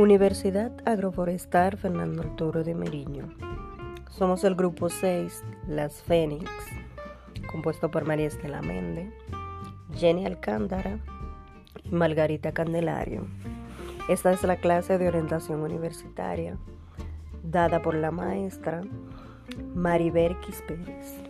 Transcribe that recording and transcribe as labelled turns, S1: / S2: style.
S1: Universidad Agroforestal Fernando Arturo de Meriño. Somos el grupo 6, Las Fénix, compuesto por María Estela Mende, Jenny Alcántara y Margarita Candelario. Esta es la clase de orientación universitaria dada por la maestra Maribel Pérez.